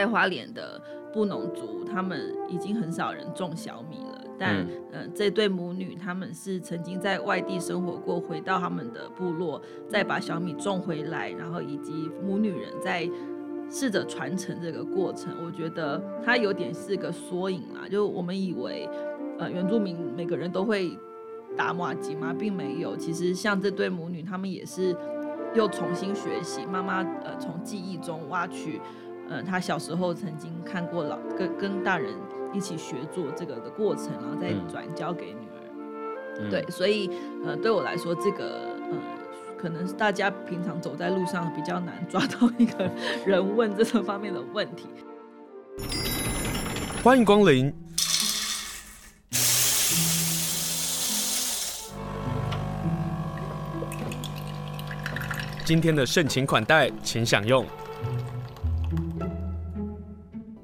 在花莲的布农族，他们已经很少人种小米了。但，嗯、呃，这对母女他们是曾经在外地生活过，回到他们的部落，再把小米种回来，然后以及母女人在试着传承这个过程。我觉得它有点是个缩影啦，就我们以为，呃，原住民每个人都会打马吉吗？并没有。其实像这对母女，他们也是又重新学习，妈妈呃从记忆中挖取，呃，他小时候曾经看过老跟跟大人。一起学做这个的过程，然后再转交给女儿。嗯、对，所以呃，对我来说，这个呃，可能是大家平常走在路上比较难抓到一个 人问这个方面的问题。欢迎光临。今天的盛情款待，请享用。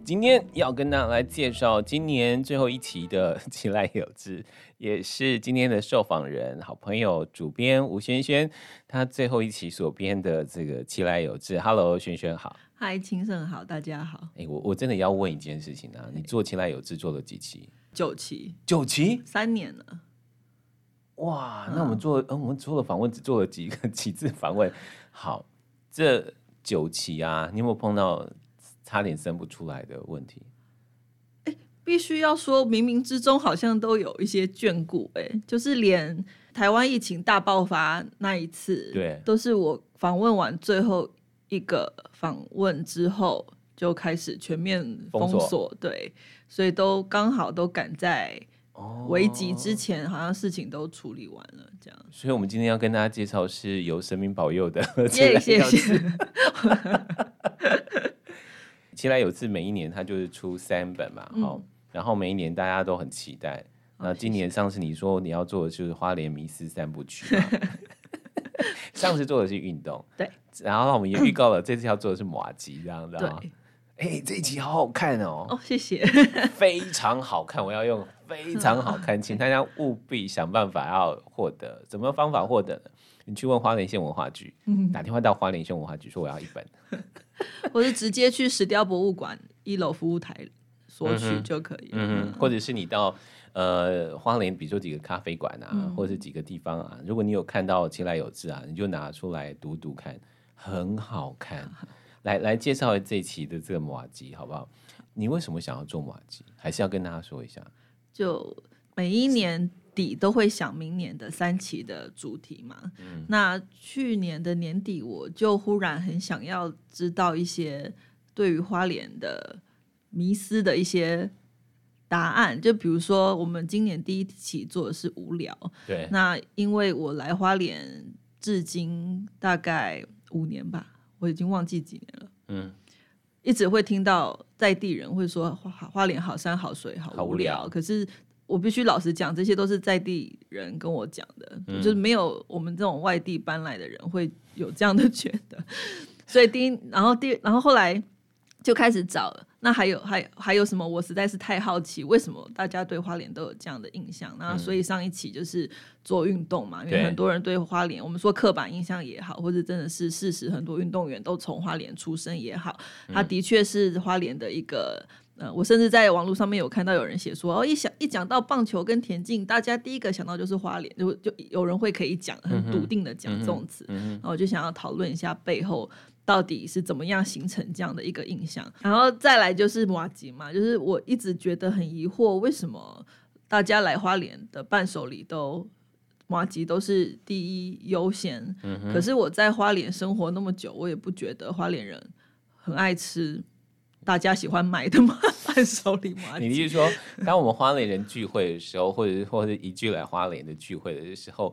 今天要跟大家来介绍今年最后一期的《奇来有志》，也是今天的受访人、好朋友、主编吴轩轩，他最后一期所编的这个《奇来有志》。Hello，璇璇好。嗨，清盛好，大家好。哎、欸，我我真的要问一件事情啊，你做《奇来有志》做了几期？九期。九期？三年了。哇，那我们做，嗯，嗯，我们做了访问，只做了几个 几次访问。好，这九期啊，你有没有碰到？差点生不出来的问题，欸、必须要说，冥冥之中好像都有一些眷顾，哎，就是连台湾疫情大爆发那一次，对，都是我访问完最后一个访问之后就开始全面封锁，封锁对，所以都刚好都赶在危急之前，好像事情都处理完了，这样。所以我们今天要跟大家介绍是由神明保佑的，谢谢谢谢。奇来有志每一年它就是出三本嘛，好、嗯，然后每一年大家都很期待。那、嗯、今年上次你说你要做的就是花莲迷思三部曲，上次做的是运动，对，然后我们也预告了这次要做的是马吉，这样子啊。哎、欸，这一集好好看哦，哦，谢谢，非常好看，我要用非常好看，请大家务必想办法要获得，怎么方法获得呢？你去问花莲县文化局，嗯、打电话到花莲县文化局说我要一本。我是直接去石雕博物馆一楼服务台索取就可以，嗯，或者是你到呃花莲，比如说几个咖啡馆啊，嗯、或者是几个地方啊，如果你有看到奇来有志啊，你就拿出来读读看，很好看。来来介绍这一期的这个马吉好不好？你为什么想要做马吉？还是要跟大家说一下？就每一年。底都会想明年的三期的主题嘛？嗯，那去年的年底，我就忽然很想要知道一些对于花莲的迷思的一些答案。就比如说，我们今年第一期做的是无聊，对。那因为我来花莲至今大概五年吧，我已经忘记几年了。嗯，一直会听到在地人会说花花莲好山好水好无聊，无聊可是。我必须老实讲，这些都是在地人跟我讲的，嗯，就是没有我们这种外地搬来的人会有这样的 觉得。所以第一，然后第，然后后来就开始找了。那还有还还有什么？我实在是太好奇，为什么大家对花莲都有这样的印象？那所以上一期就是做运动嘛，因为很多人对花莲，我们说刻板印象也好，或者真的是事实，很多运动员都从花莲出生也好，他的确是花莲的一个。呃，我甚至在网络上面有看到有人写说，哦，一想一讲到棒球跟田径，大家第一个想到就是花莲，就就有人会可以讲很笃定的讲这种词，嗯嗯嗯，然后我就想要讨论一下背后到底是怎么样形成这样的一个印象，然后再来就是麻吉嘛，就是我一直觉得很疑惑，为什么大家来花莲的伴手礼都麻吉都是第一优先，嗯，可是我在花莲生活那么久，我也不觉得花莲人很爱吃。大家喜欢买的吗？伴手礼麻糬。你是说，当我们花莲人聚会的时候，或者是或者是一聚来花莲的聚会的时候，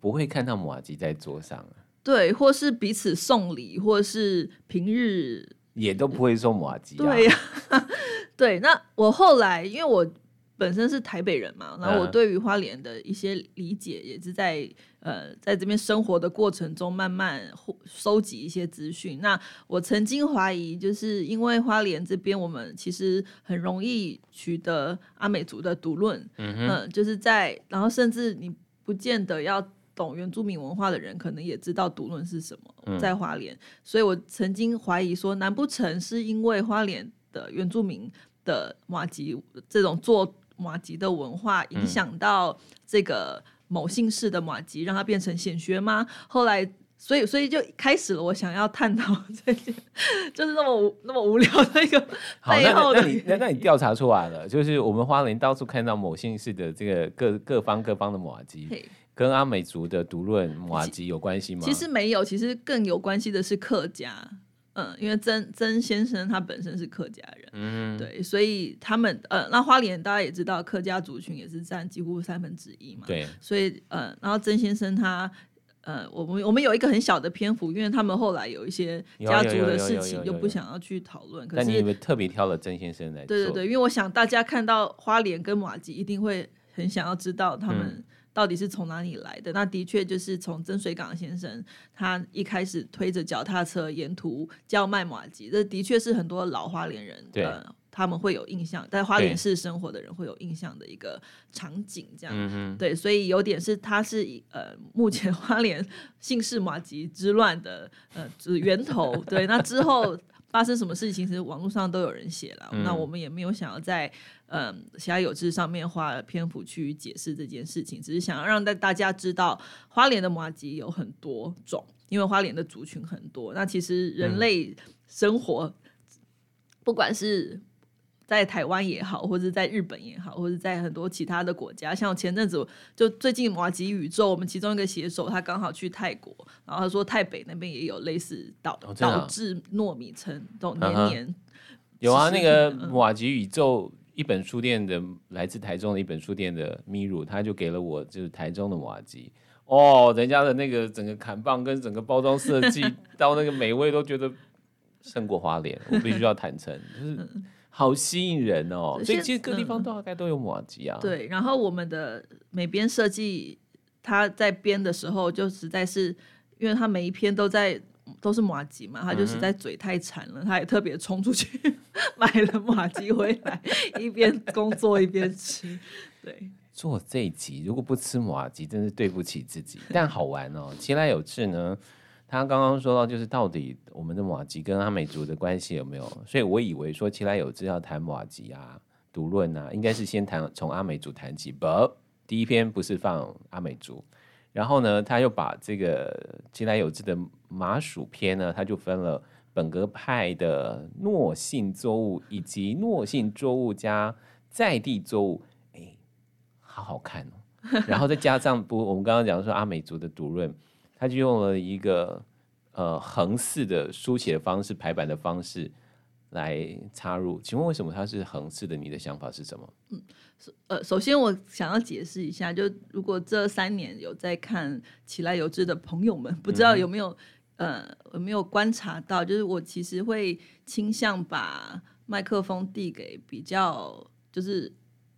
不会看到马吉在桌上？对，或是彼此送礼，或是平日也都不会送马吉、啊。对呀、啊，对。那我后来，因为我。本身是台北人嘛，然后我对于花莲的一些理解，也是在呃在这边生活的过程中慢慢收集一些资讯。那我曾经怀疑，就是因为花莲这边我们其实很容易取得阿美族的独论，嗯，呃，就是在然后甚至你不见得要懂原住民文化的人，可能也知道独论是什么，在花莲。所以我曾经怀疑说，难不成是因为花莲的原住民的马吉这种做麻糬的文化影响到这个某姓氏的马吉，让它变成显学吗？后来。所以，所以就开始了。我想要探讨这件，就是那么无 那么无聊的一个背后的。那你那那你调查出来了，就是我们花莲到处看到某姓氏的这个各各方各方的马吉，跟阿美族的独论马吉有关系吗？其实没有，其实更有关系的是客家。嗯，因为曾曾先生他本身是客家人，嗯，对，所以他们呃，那花莲大家也知道，客家族群也是占几乎三分之一嘛，对，所以呃，然后曾先生他。呃，我们我们有一个很小的篇幅，因为他们后来有一些家族的事情，就不想要去讨论。可是，但你有没有特别挑了曾先生来？对对对，因为我想大家看到花莲跟马吉，一定会很想要知道他们到底是从哪里来的。嗯、那的确就是从曾水港先生，他一开始推着脚踏车沿途叫卖马吉，这的确是很多老花莲人对。呃他们会有印象，在花莲市生活的人会有印象的一个场景，这样对，所以有点是他是呃，目前花莲姓氏马吉之乱的呃源头。对，那之后发生什么事情，其实网络上都有人写了。嗯、那我们也没有想要在嗯、呃《其他有志》上面花篇幅去解释这件事情，只是想要让大大家知道花莲的麻吉有很多种，因为花莲的族群很多。那其实人类生活，嗯、不管是在台湾也好，或者在日本也好，或者在很多其他的国家，像前阵子就最近麻吉宇宙，我们其中一个写手他刚好去泰国，然后他说台北那边也有类似导导致糯米层这种年年有啊，那个麻吉宇宙一本书店的来自台中的一本书店的米乳，他就给了我就是台中的麻糬哦，人家的那个整个砍棒跟整个包装设计 到那个美味都觉得胜过花莲，我必须要坦诚就是。好吸引人哦！所以其实各地方都大概都有麻糬啊。对，然后我们的每编设计，他在编的时候就实在是，因为他每一篇都在都是马吉嘛，他就实在嘴太馋了，嗯、他也特别冲出去 买了马吉回来，一边工作一边吃。对，做这一集如果不吃马吉，真是对不起自己。但好玩哦，其来有志呢。他刚刚说到，就是到底我们的马吉跟阿美族的关系有没有？所以我以为说其来有志要谈马吉啊、独论啊，应该是先谈从阿美族谈起。不，第一篇不是放阿美族，然后呢，他又把这个其来有志的麻薯篇呢，他就分了本格派的糯性作物以及糯性作物加在地作物，哎，好好看哦。然后再加上不，我们刚刚讲说阿美族的独论。他就用了一个呃横式的书写方式、排版的方式来插入。请问为什么它是横式的？你的想法是什么？嗯，呃，首先我想要解释一下，就如果这三年有在看《起来有志》的朋友们，不知道有没有、嗯、呃有没有观察到，就是我其实会倾向把麦克风递给比较，就是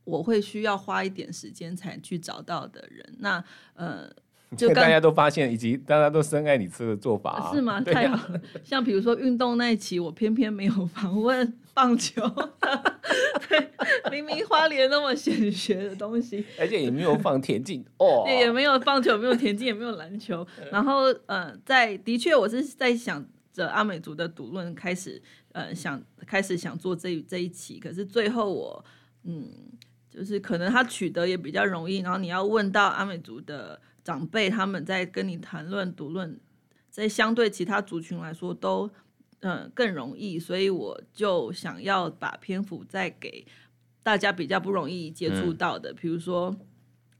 我会需要花一点时间才去找到的人。那呃。就大家都发现，以及大家都深爱你吃的做法、啊，是吗？太好了。像比如说运动那一期，我偏偏没有访问棒球，对，明明花莲那么显学的东西，而且也没有放田径哦，也也没有棒球，没有田径，也没有篮球。然后，呃，在的确，我是在想着阿美族的赌论开始，呃，想开始想做这这一期，可是最后我，嗯，就是可能他取得也比较容易，然后你要问到阿美族的。长辈他们在跟你谈论读论，在相对其他族群来说都嗯、呃、更容易，所以我就想要把篇幅再给大家比较不容易接触到的，比、嗯、如说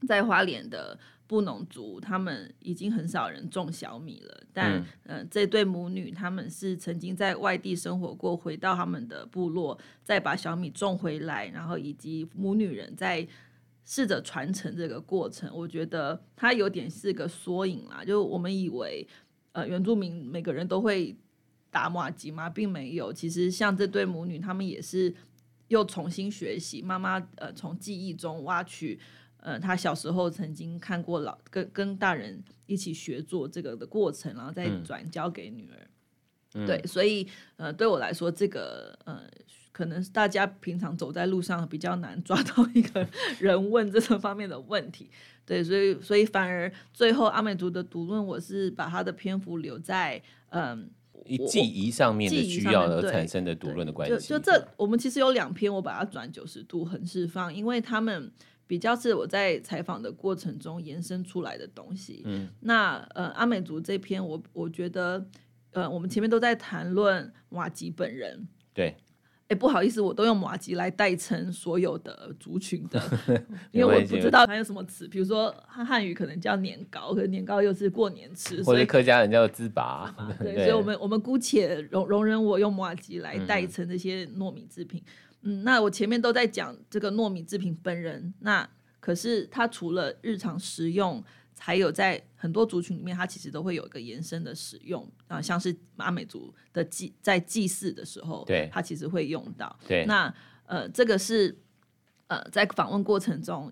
在花莲的布农族，他们已经很少人种小米了，但嗯、呃、这对母女他们是曾经在外地生活过，回到他们的部落再把小米种回来，然后以及母女人在。试着传承这个过程，我觉得它有点是个缩影啦。就我们以为，呃，原住民每个人都会打马吉吗？并没有。其实像这对母女，他们也是又重新学习。妈妈呃，从记忆中挖取，呃，她小时候曾经看过老跟跟大人一起学做这个的过程，然后再转交给女儿。嗯、对，所以呃，对我来说，这个呃。可能大家平常走在路上比较难抓到一个 人问这种方面的问题，对，所以所以反而最后阿美族的读论，我是把他的篇幅留在嗯记忆上面的需要而产生的独论的关系。就就这，我们其实有两篇，我把它转九十度横释放，因为他们比较是我在采访的过程中延伸出来的东西。嗯，那呃阿美族这篇我，我我觉得呃我们前面都在谈论瓦吉本人，对。哎，不好意思，我都用马吉来代称所有的族群的，因为我不知道还有什么词，比如说汉汉语可能叫年糕，可是年糕又是过年吃，或者客家人叫糍粑，对，所以我们我们姑且容容忍我用马吉来代称这些糯米制品。嗯，嗯，那我前面都在讲这个糯米制品本人，那可是它除了日常食用。还有在很多族群里面，它其实都会有一个延伸的使用啊，像是阿美族的祭在祭祀的时候，对，它其实会用到。对，那呃，这个是呃，在访问过程中，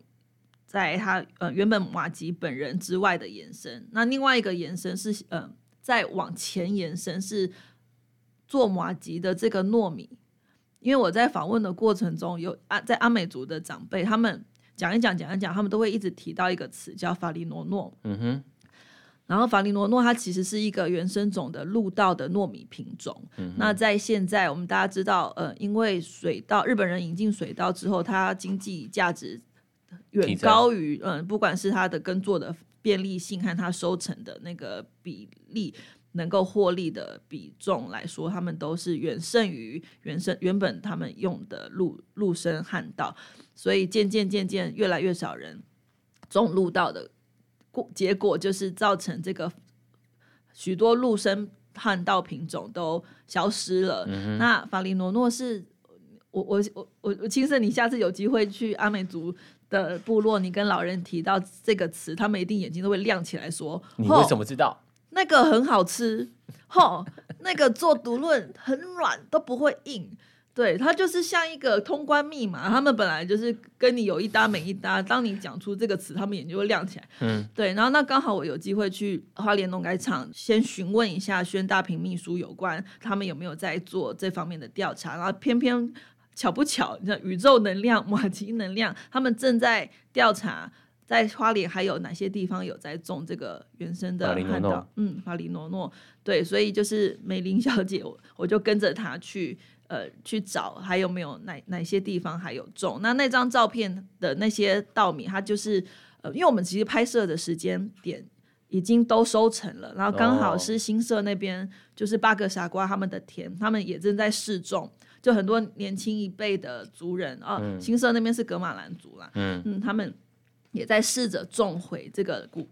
在他呃原本马吉本人之外的延伸。那另外一个延伸是呃，再往前延伸是做马吉的这个糯米，因为我在访问的过程中有啊，在阿美族的长辈他们。讲一讲，讲一讲，他们都会一直提到一个词叫法里诺诺。嗯哼，然后法里诺诺它其实是一个原生种的陆稻的糯米品种。嗯，那在现在我们大家知道，呃，因为水稻日本人引进水稻之后，它经济价值远高于嗯、呃，不管是它的耕作的便利性和它收成的那个比例。能够获利的比重来说，他们都是远胜于原生原本他们用的陆陆生旱稻，所以渐渐渐渐越来越少人种陆稻的过结果，就是造成这个许多陆生旱稻品种都消失了。嗯、那法里诺诺是我我我我我青色，你下次有机会去阿美族的部落，你跟老人提到这个词，他们一定眼睛都会亮起来说：你为什么知道？那个很好吃，吼，那个做独论很软，都不会硬，对，它就是像一个通关密码。他们本来就是跟你有一搭没一搭，当你讲出这个词，他们眼睛就会亮起来。嗯，对，然后那刚好我有机会去花莲农改场，先询问一下宣大平秘书有关他们有没有在做这方面的调查，然后偏偏巧不巧，你知道宇宙能量、马吉能量，他们正在调查。在花莲还有哪些地方有在种这个原生的旱稻？嗯，法里诺诺，对，所以就是美玲小姐，我我就跟着她去，呃，去找还有没有哪哪些地方还有种。那那张照片的那些稻米，它就是，呃，因为我们其实拍摄的时间点已经都收成了，然后刚好是新社那边，就是八个傻瓜他们的田，他们也正在试种，就很多年轻一辈的族人啊，嗯、新社那边是格马兰族啦，嗯嗯，他们。也在试着种回这个古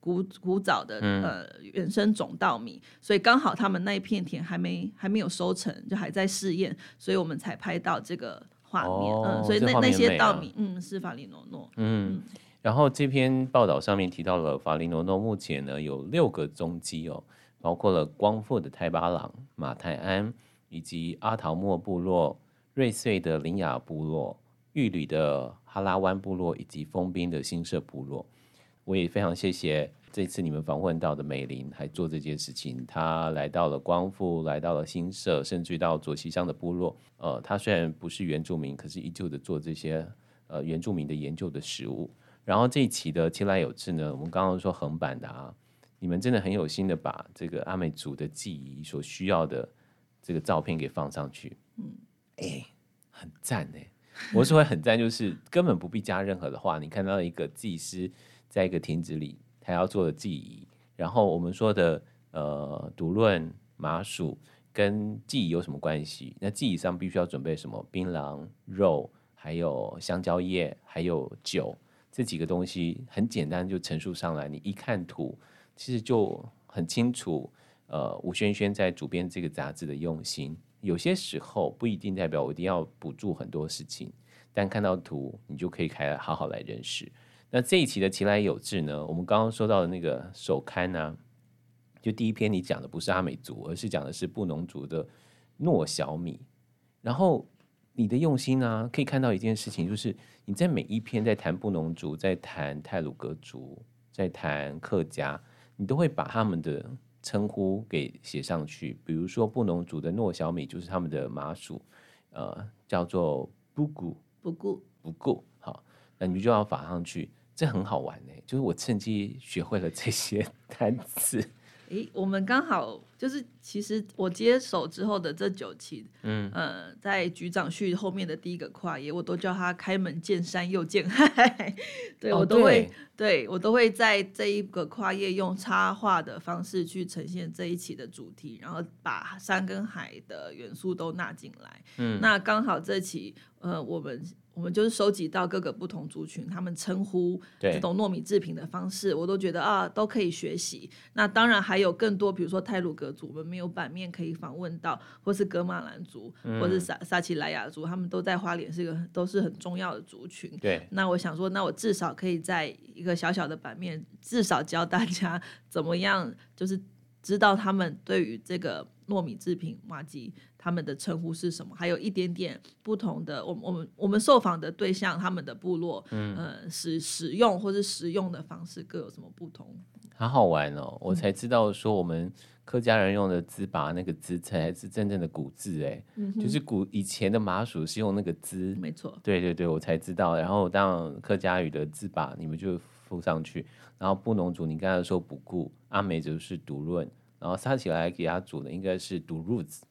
古古早的、嗯、呃原生种稻米，所以刚好他们那一片田还没还没有收成，就还在试验，所以我们才拍到这个画面。哦、嗯，所以那、啊、那些稻米，嗯，是法里诺诺。嗯，嗯然后这篇报道上面提到了法里诺诺目前呢有六个踪迹哦，包括了光复的泰巴朗、马泰安，以及阿陶莫部落、瑞穗的林雅部落。玉里的哈拉湾部落以及丰滨的新社部落，我也非常谢谢这次你们访问到的美玲，还做这件事情。她来到了光复，来到了新社，甚至到左溪乡的部落。呃，她虽然不是原住民，可是依旧的做这些呃原住民的研究的食物。然后这一期的其来有志呢，我们刚刚说横版的啊，你们真的很有心的把这个阿美族的记忆所需要的这个照片给放上去。嗯，哎，很赞哎。我是会很赞，就是根本不必加任何的话。你看到一个祭师在一个亭子里，他要做的祭仪，然后我们说的呃独论麻薯跟祭仪有什么关系？那祭仪上必须要准备什么？槟榔、肉，还有香蕉叶，还有酒，这几个东西很简单就陈述上来。你一看图，其实就很清楚。呃，吴萱萱在主编这个杂志的用心。有些时候不一定代表我一定要补助很多事情，但看到图你就可以开好好来认识。那这一期的其来有志呢，我们刚刚说到的那个首刊呢、就第一篇你讲的不是阿美族，而是讲的是布农族的糯小米。然后你的用心呢、啊，可以看到一件事情，就是你在每一篇在谈布农族，在谈泰鲁格族，在谈客家，你都会把他们的。称呼给写上去，比如说布农族的糯小米就是他们的麻薯，呃，叫做布谷布谷。布谷，好，那你就要发上去，这很好玩呢。就是我趁机学会了这些 单词，诶，我们刚好就是，其实我接手之后的这九期，嗯呃，在局长序后面的第一个跨页，我都叫他开门见山又见海，对、哦、我都会，对，对我都会在这一个跨页用插画的方式去呈现这一期的主题，然后把山跟海的元素都纳进来。嗯，那刚好这期，呃，我们。我们就是收集到各个不同族群，他们称呼这种糯米制品的方式，我都觉得啊，都可以学习。那当然还有更多，比如说泰鲁格族，我们没有版面可以访问到，或是格马兰族，嗯、或是撒撒奇莱雅族，他们都在花莲是一个都是很重要的族群。对。那我想说，那我至少可以在一个小小的版面，至少教大家 怎么样，就是知道他们对于这个糯米制品麻吉。他们的称呼是什么？还有一点点不同的，我们我们我们受访的对象，他们的部落，嗯，呃，使使用或是食用的方式各有什么不同？好好玩哦！我才知道说，我们客家人用的糍粑那个糍才是真正的古字哎，嗯、就是古以前的麻薯是用那个糍，没错。对对对，我才知道。然后当客家语的糍粑，你们就附上去。然后布农族，你刚才说卜固，阿美族是独论，然后撒起来给他煮的应该是独入子。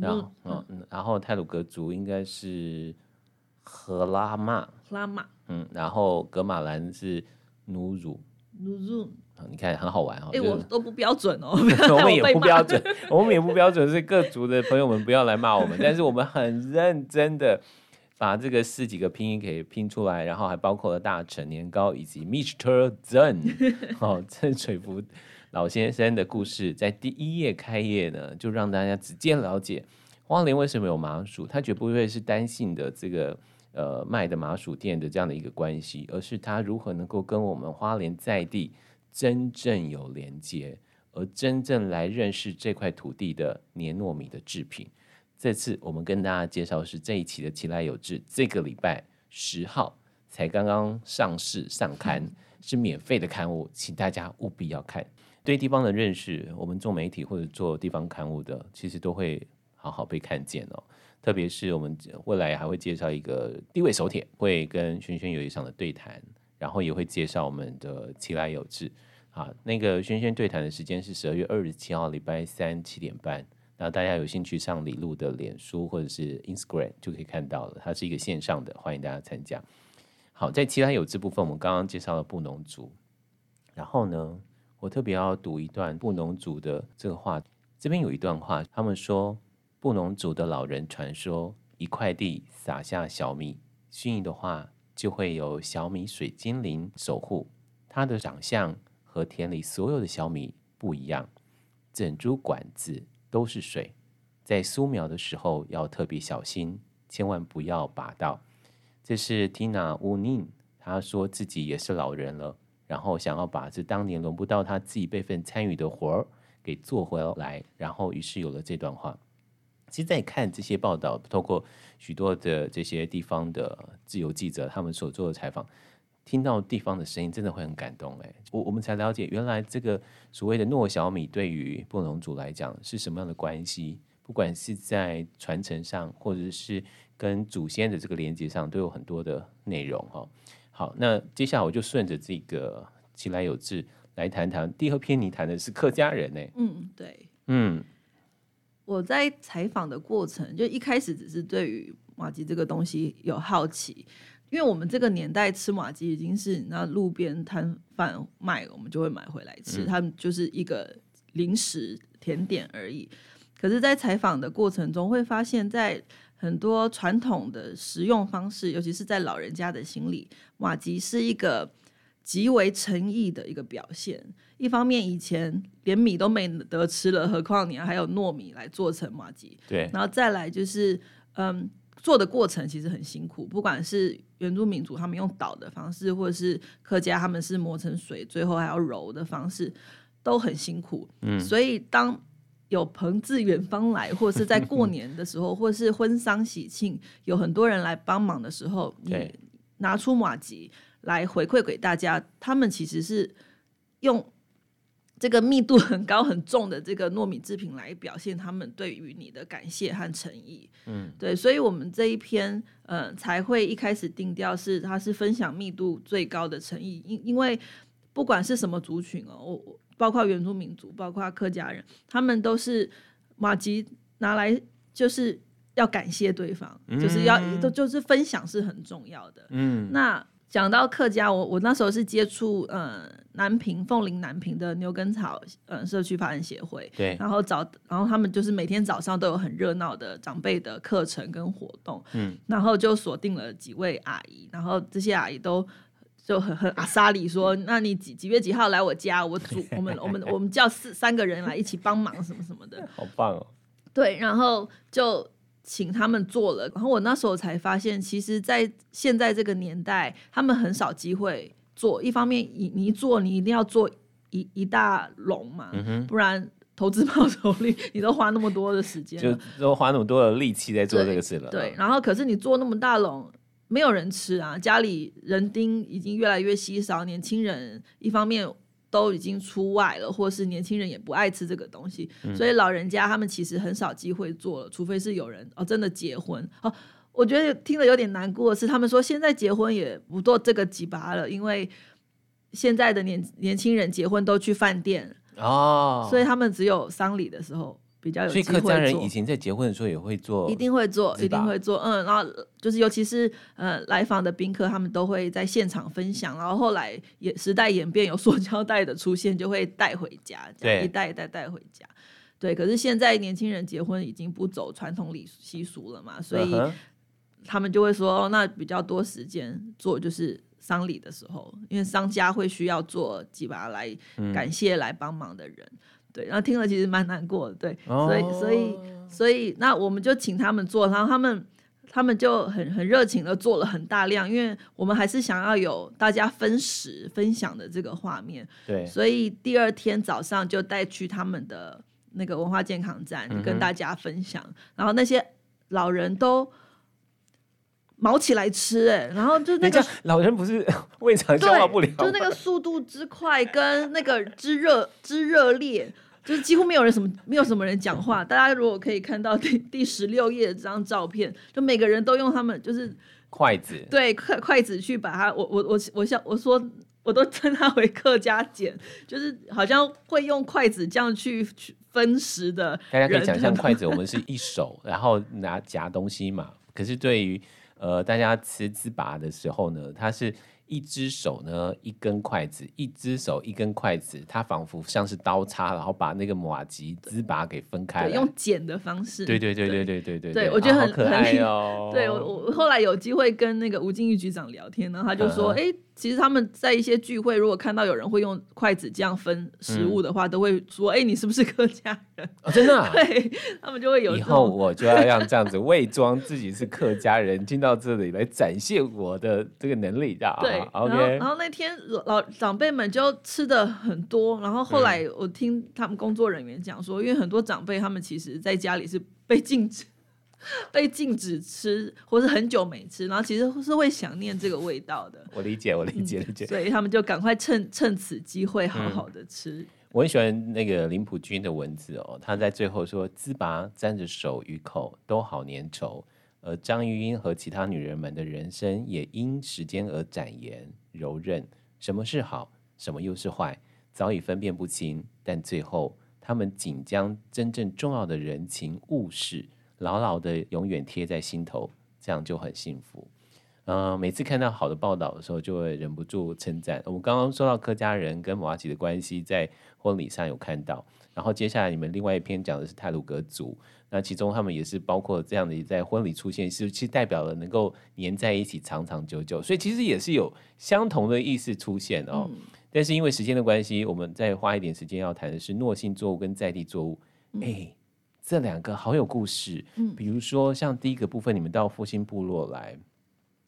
然后，嗯，嗯，然后泰鲁格族应该是荷拉玛，拉玛，嗯，然后格马兰是努鲁，努鲁，你看很好玩哦。哎，我都不标准哦，我们也不标准，我们也不标准，所以各族的朋友们不要来骂我们。但是我们很认真的把这个四几个拼音给拼出来，然后还包括了大臣年糕以及 Mr. Zen，哦，郑水福。老先生的故事在第一页开业呢，就让大家直接了解花莲为什么有麻薯。它绝不会是单性的这个呃卖的麻薯店的这样的一个关系，而是它如何能够跟我们花莲在地真正有连接，而真正来认识这块土地的黏糯米的制品。这次我们跟大家介绍是这一期的《奇来有志》，这个礼拜十号才刚刚上市上刊，是免费的刊物，请大家务必要看。对地方的认识，我们做媒体或者做地方刊物的，其实都会好好被看见哦。特别是我们未来还会介绍一个地位手帖，会跟轩轩有一场的对谈，然后也会介绍我们的奇来有志。啊，那个轩轩对谈的时间是十二月二十七号礼拜三七点半，那大家有兴趣上李路的脸书或者是 Instagram 就可以看到了，它是一个线上的，欢迎大家参加。好，在奇莱有志部分，我们刚刚介绍了布农族，然后呢，我特别要读一段布农族的这个话，这边有一段话，他们说布农族的老人传说，一块地撒下小米，幸运的话就会有小米水精灵守护。它的长相和田里所有的小米不一样，整株管子都是水，在苏苗的时候要特别小心，千万不要拔到。这是 Tina Wunin，他说自己也是老人了。然后想要把这当年轮不到他自己辈分参与的活儿给做回来，然后于是有了这段话。其实，在看这些报道，透过许多的这些地方的自由记者他们所做的采访，听到地方的声音，真的会很感动。哎，我我们才了解，原来这个所谓的糯小米对于布农族来讲是什么样的关系，不管是在传承上，或者是跟祖先的这个连接上，都有很多的内容哈。好，那接下来我就顺着这个其来有志来谈谈第二篇，你谈的是客家人呢？嗯，对，嗯，我在采访的过程，就一开始只是对于马吉这个东西有好奇，因为我们这个年代吃麻糬已经是那路边摊贩卖，我们就会买回来吃，它们就是一个零食甜点而已。可是，在采访的过程中，会发现，在很多传统的食用方式，尤其是在老人家的心里，瓦吉是一个极为诚意的一个表现。一方面，以前连米都没得吃了，何况你还有糯米来做成麻糬。对，然后再来就是，嗯，做的过程其实很辛苦，不管是原住民族他们用捣的方式，或者是客家他们是磨成水，最后还要揉的方式，都很辛苦。嗯，所以当有朋自远方来，或是在过年的时候，或是婚丧喜庆，有很多人来帮忙的时候，你拿出马吉来回馈给大家。他们其实是用这个密度很高、很重的这个糯米制品来表现他们对于你的感谢和诚意。嗯，对，所以我们这一篇呃才会一开始定调是，它是分享密度最高的诚意，因因为不管是什么族群哦，我我。包括原住民族，包括客家人，他们都是马吉拿来就是要感谢对方，嗯、就是要都就是分享是很重要的。嗯，那。讲到客家，我我那时候是接触呃南平凤林南平的牛根草呃社区发展协会，对，然后找然后他们就是每天早上都有很热闹的长辈的课程跟活动，嗯，然后就锁定了几位阿姨，然后这些阿姨都就很很阿莎里说，那你几几月几号来我家，我煮我们我们我们叫四三个人来一起帮忙什么什么的，好棒哦，对，然后就。请他们做了，然后我那时候才发现，其实，在现在这个年代，他们很少机会做。一方面，你你一做，你一定要做一一大笼嘛，嗯、不然投资报酬率，你都花那么多的时间，就都花那么多的力气在做这个事了。对，对，然后可是你做那么大笼，没有人吃啊，家里人丁已经越来越稀少，年轻人一方面。都已经出外了，或是年轻人也不爱吃这个东西，嗯、所以老人家他们其实很少机会做了，除非是有人哦真的结婚哦。我觉得听了有点难过的是，他们说现在结婚也不做这个几把了，因为现在的年年轻人结婚都去饭店哦，所以他们只有丧礼的时候。比较有机会做，所以客家人以前在结婚的时候也会做，一定会做，一定会做，嗯，然后就是尤其是呃来访的宾客，他们都会在现场分享，然后后来也时代演变，有塑胶袋的出现，就会带回家，这样一袋一袋带回家，对。可是现在年轻人结婚已经不走传统礼习俗了嘛，所以他们就会说，哦，那比较多时间做就是丧礼的时候，因为商家会需要做几把来感谢来帮忙的人。嗯对，然后听了其实蛮难过的，对，哦、所以所以所以那我们就请他们做，然后他们他们就很很热情的做了很大量，因为我们还是想要有大家分食分享的这个画面，对，所以第二天早上就带去他们的那个文化健康站，嗯、跟大家分享，然后那些老人都。毛起来吃哎、欸，然后就那个老人不是胃肠消化不良，就那个 速度之快跟那个之热之热烈，就是几乎没有人什么没有什么人讲话。大家如果可以看到第第十六页的这张照片，就每个人都用他们就是筷子，对筷筷子去把它，我我我我想我说我都称它为客家剪，就是好像会用筷子这样去去分食的。大家可以想象筷子，我们是一手然后拿夹东西嘛，可是对于。呃，大家吃糍粑的时候呢，它是一只手呢一根筷子，一只手一根筷子，它仿佛像是刀叉，然后把那个麻糬糍粑给分开，用剪的方式。对对对对对对对。对，我觉得很、啊、可爱哦。对我我后来有机会跟那个吴金玉局长聊天，呢他就说，哎、嗯。其实他们在一些聚会，如果看到有人会用筷子这样分食物的话，嗯、都会说：“哎、欸，你是不是客家人？”哦、真的、啊，对，他们就会有。以后我就要让这样子伪装自己是客家人，进到这里来展现我的这个能力的。对 ，OK 然。然后那天老长辈们就吃的很多，然后后来我听他们工作人员讲说，嗯、因为很多长辈他们其实在家里是被禁止。被禁止吃，或是很久没吃，然后其实是会想念这个味道的。我理解，我理解，理解。所以他们就赶快趁趁此机会好好的吃。嗯、我很喜欢那个林普君的文字哦，他在最后说：“糍粑沾着手与口都好粘稠。”而张玉英和其他女人们的人生也因时间而展延柔韧。什么是好，什么又是坏，早已分辨不清。但最后，他们仅将真正重要的人情物事。牢牢的永远贴在心头，这样就很幸福。嗯、呃，每次看到好的报道的时候，就会忍不住称赞。我们刚刚说到客家人跟麻糬的关系，在婚礼上有看到。然后接下来你们另外一篇讲的是泰鲁格族，那其中他们也是包括这样的在婚礼出现，是其实代表了能够黏在一起长长久久，所以其实也是有相同的意思出现哦。嗯、但是因为时间的关系，我们再花一点时间要谈的是糯性作物跟在地作物。哎、嗯。这两个好有故事，嗯，比如说像第一个部分，你们到复兴部落来，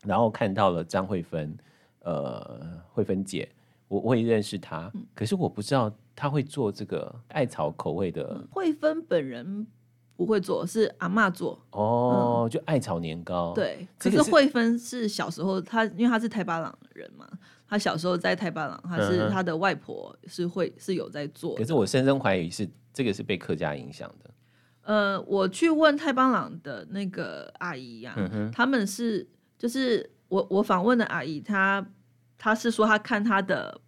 然后看到了张慧芬，呃，慧芬姐，我我也认识她，嗯、可是我不知道她会做这个艾草口味的。慧芬本人不会做，是阿妈做。哦，嗯、就艾草年糕。对，可是慧芬是小时候，她因为她是太巴朗人嘛，她小时候在太巴朗，她是她的外婆是会是有在做。可是我深深怀疑是这个是被客家影响的。呃，我去问太巴朗的那个阿姨呀、啊，嗯、哼他们是就是我我访问的阿姨，她她是说她看她的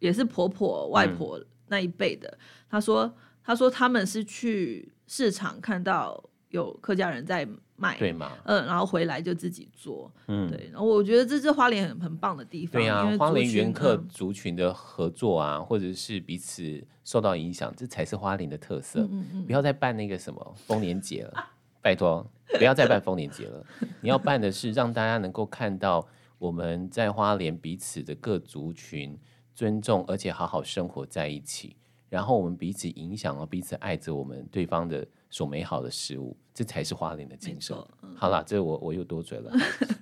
也是婆婆外婆那一辈的，她说她说他们是去市场看到有客家人在卖，对吗？嗯，然后回来就自己做，嗯，对。然后我觉得这是花莲很很棒的地方，对啊，因为花莲原客族群的合作啊，或者是彼此受到影响，这才是花莲的特色。嗯嗯，嗯，不要再办那个什么丰年节了，拜托，不要再办丰年节了。你要办的是让大家能够看到我们在花莲彼此的各族群尊重，而且好好生活在一起。然后我们彼此影响了，彼此爱着我们对方的所美好的事物，这才是花莲的精神。嗯、好了，这我我又多嘴了。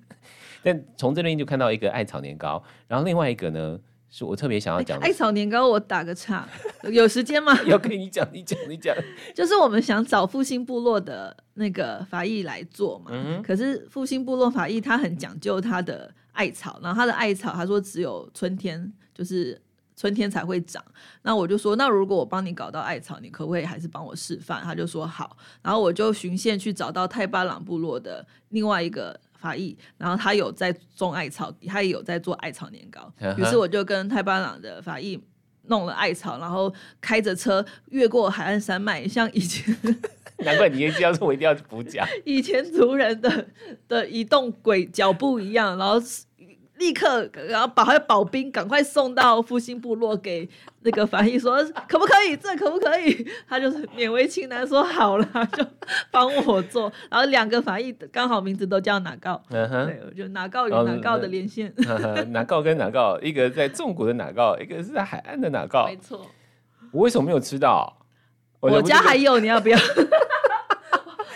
但从这边就看到一个艾草年糕，然后另外一个呢，是我特别想要讲的。艾草年糕，我打个岔，有时间吗？要跟你讲，你讲，你讲。就是我们想找复兴部落的那个法医来做嘛，嗯、可是复兴部落法医他很讲究他的艾草，然后他的艾草他说只有春天就是。春天才会长，那我就说，那如果我帮你搞到艾草，你可不可以还是帮我示范？他就说好，然后我就循线去找到泰巴朗部落的另外一个法医，然后他有在种艾草，他也有在做艾草年糕，于是我就跟太巴朗的法医弄了艾草，然后开着车越过海岸山脉，像以前，难怪你一定要说，我一定要补讲，以前族人的的移动轨脚步一样，然后。立刻，然后把他的保兵赶快送到复兴部落给那个法医说，可不可以？这可不可以？他就是勉为其难说好了，就帮我做。然后两个法医刚好名字都叫哪告，对，就哪告与哪告的连线。哪告跟哪告，一个在纵谷的哪告，一个是在海岸的哪告。没错。我为什么没有吃到？我家还有，你要不要？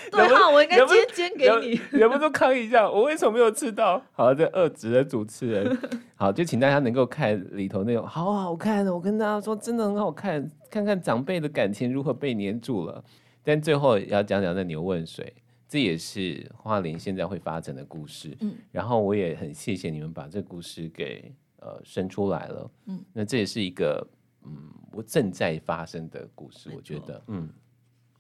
对啊，我应该煎煎给你。忍不住抗议一下，我为什么没有吃到？好，这二职的主持人，好，就请大家能够看里头那种好好看的。我跟大家说，真的很好看，看看长辈的感情如何被黏住了。但最后要讲讲那牛问水，这也是花莲现在会发展的故事。嗯，然后我也很谢谢你们把这故事给呃生出来了。嗯，那这也是一个嗯我正在发生的故事，我觉得嗯。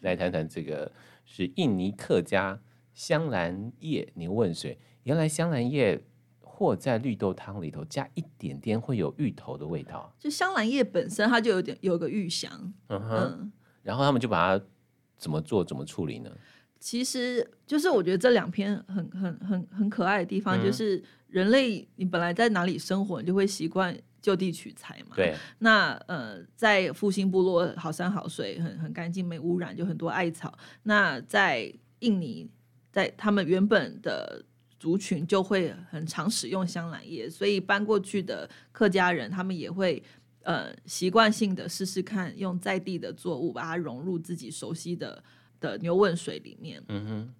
来谈谈这个是印尼客家香兰叶牛问水。原来香兰叶和在绿豆汤里头加一点点会有芋头的味道。就香兰叶本身它就有点有个芋香，嗯哼。嗯，然后他们就把它怎么做怎么处理呢？其实就是我觉得这两篇很很很很可爱的地方，就是人类你本来在哪里生活，你就会习惯。就地取材嘛，对。那呃，在复兴部落，好山好水，很很干净，没污染，就很多艾草。那在印尼，在他们原本的族群就会很常使用香兰叶，所以搬过去的客家人，他们也会呃习惯性的试试看，用在地的作物把它融入自己熟悉的的牛粪水里面。嗯哼。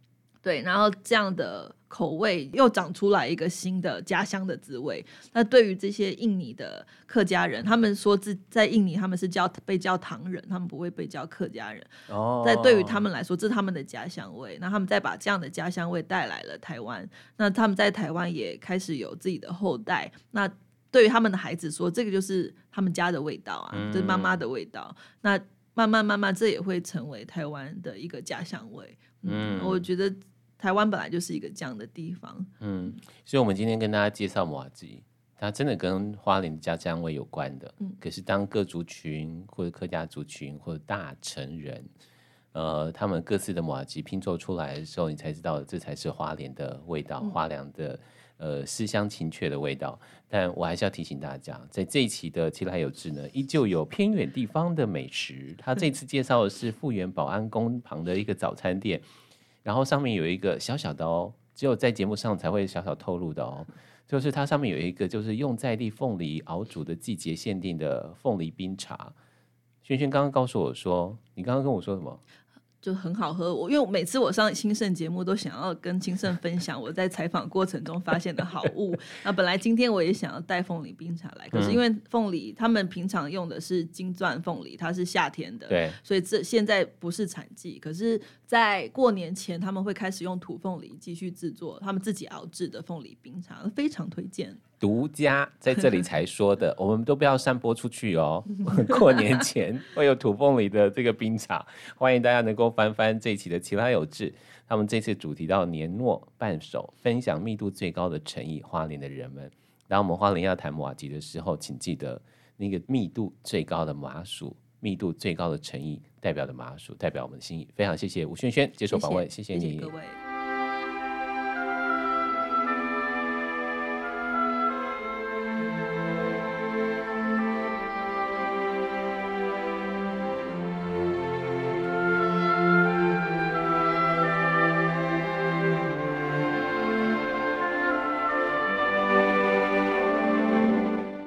对，然后这样的口味又长出来一个新的家乡的滋味。那对于这些印尼的客家人，他们说自在印尼他们是叫被叫唐人，他们不会被叫客家人。哦，在对于他们来说，这是他们的家乡味。那他们再把这样的家乡味带来了台湾，那他们在台湾也开始有自己的后代。那对于他们的孩子说，这个就是他们家的味道啊，嗯、这是妈妈的味道。那慢慢慢慢，这也会成为台湾的一个家乡味。嗯，嗯我觉得。台湾本来就是一个这样的地方，嗯，所以，我们今天跟大家介绍马吉，它真的跟花莲家乡味有关的。嗯，可是当各族群或者客家族群或者大成人，呃，他们各自的马吉拼凑出来的时候，你才知道这才是花莲的味道，嗯、花莲的呃思乡情切的味道。但我还是要提醒大家，在这一期的其来有志呢，依旧有偏远地方的美食。他这次介绍的是复原保安宫旁的一个早餐店。然后上面有一个小小的哦，只有在节目上才会小小透露的哦，就是它上面有一个就是用在地凤梨熬煮的季节限定的凤梨冰茶。轩轩刚刚告诉我说，你刚刚跟我说什么？就很好喝，我因为每次我上清盛节目都想要跟清盛分享我在采访过程中发现的好物。那本来今天我也想要带凤梨冰茶来，可是因为凤梨他们平常用的是金钻凤梨，它是夏天的，对，所以这现在不是产季。可是，在过年前他们会开始用土凤梨继续制作他们自己熬制的凤梨冰茶，非常推荐。独家在这里才说的，我们都不要散播出去哦。过年前会有土凤梨的这个冰茶，欢迎大家能够翻翻这一期的其来有志。他们这次主题到年末半熟，分享密度最高的诚意，花莲的人们。当我们花莲要谈瓦吉的时候，请记得那个密度最高的麻薯，密度最高的诚意代表的麻薯，代表我们的心意。非常谢谢吴轩轩接受访问，谢谢，你。谢谢各位。